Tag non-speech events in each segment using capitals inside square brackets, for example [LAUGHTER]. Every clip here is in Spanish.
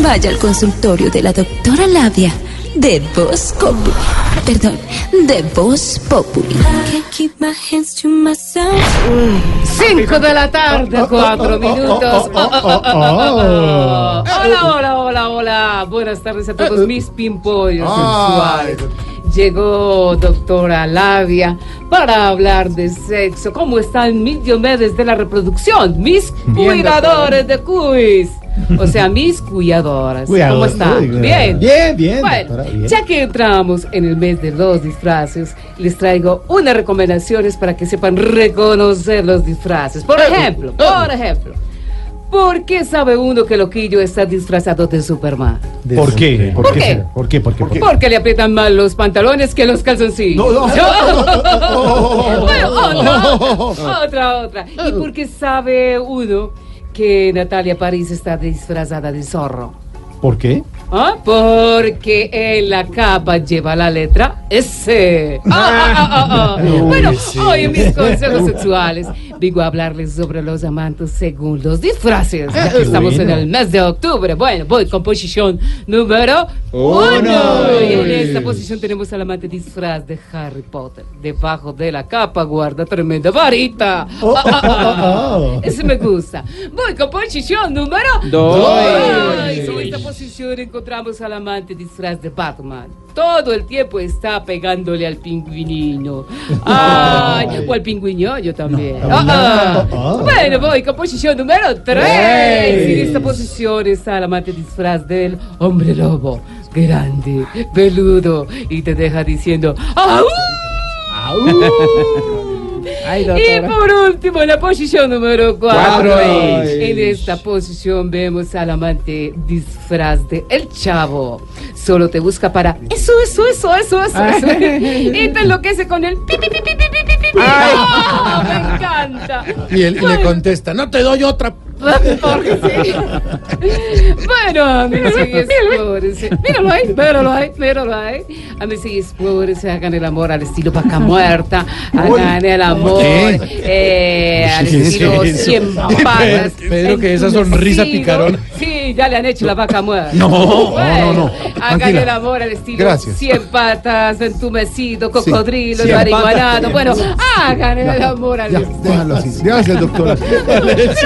Vaya al consultorio de la doctora Labia de Voz Populi. Perdón, de Voz Populi. Can't keep my hands to myself. 5 de la tarde, 4 minutos. Hola, hola, hola, hola. Buenas tardes a todos mis pimpollos sensuales. Llegó doctora Labia para hablar de sexo. ¿Cómo están mis diomedes de la reproducción? Mis cuidadores de cuis. O sea, mis cuidadoras. ¿Cómo están? Bien. Bien, bien, Bueno, doctora, bien. ya que entramos en el mes de los disfraces, les traigo unas recomendaciones para que sepan reconocer los disfraces. Por ejemplo, por ejemplo, ¿por qué sabe uno que Loquillo está disfrazado de Superman? ¿Por qué? ¿Por qué? ¿Por qué? ¿Por qué? ¿Por qué? Porque le aprietan mal los pantalones que los calzoncillos. No, no. Bueno, otra, otra, otra. ¿Y por qué sabe uno que Natalia París está disfrazada de zorro? ¿Por qué? ¿Ah? Porque en la capa lleva la letra S. Ah, ah, [LAUGHS] Bueno, hoy en mis consejos sexuales vengo a hablarles sobre los amantes según los disfraces. Ya que estamos en el mes de octubre. Bueno, voy con posición número uno. Y en esta posición tenemos al amante disfraz de Harry Potter. Debajo de la capa guarda tremenda varita. Oh, oh, oh. Ese me gusta. Voy con posición número Dos. Dos. En esta posición encontramos al amante disfraz de Batman. Todo el tiempo está pegándole al pingüinino. [LAUGHS] Ay, o al pingüiñollo también. No, Ah, ah. no. Bueno, voy con posición número 3. Ey. En esta posición está el amante disfraz del hombre lobo. Grande, peludo y te deja diciendo ¡Au! [LAUGHS] Ay, Y por último, en la posición número 4. Cuatro. En esta posición vemos al amante disfraz de El Chavo. Solo te busca para eso, eso, eso, eso, eso. eso. Y te enloquece con el pi, pi, pi, pi, pi, pi, pi, pi. ¡Ah, Me encanta. Y él y le contesta, no te doy otra. Porque sí. Bueno, amigos y explórense. Míralo ahí, míralo ahí, míralo ahí. Amigos y explórense, hagan el amor al estilo vaca muerta, hagan el amor eh, al estilo sí, sí. cien patas. Pedro, que esa sonrisa picarona. Sí, ya le han hecho la vaca muerta. No, no, Bueno, no, no. Hagan Tranquila. el amor al estilo Gracias. cien patas, entumecido, cocodrilo, Cien marihuanado. Bueno, hagan el amor al Ya, estilo. déjalo así. Gracias, doctora. ¿Pero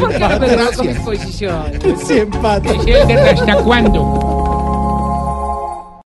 por qué no me con mis posiciones? Cien patas. ¿Hasta cuándo?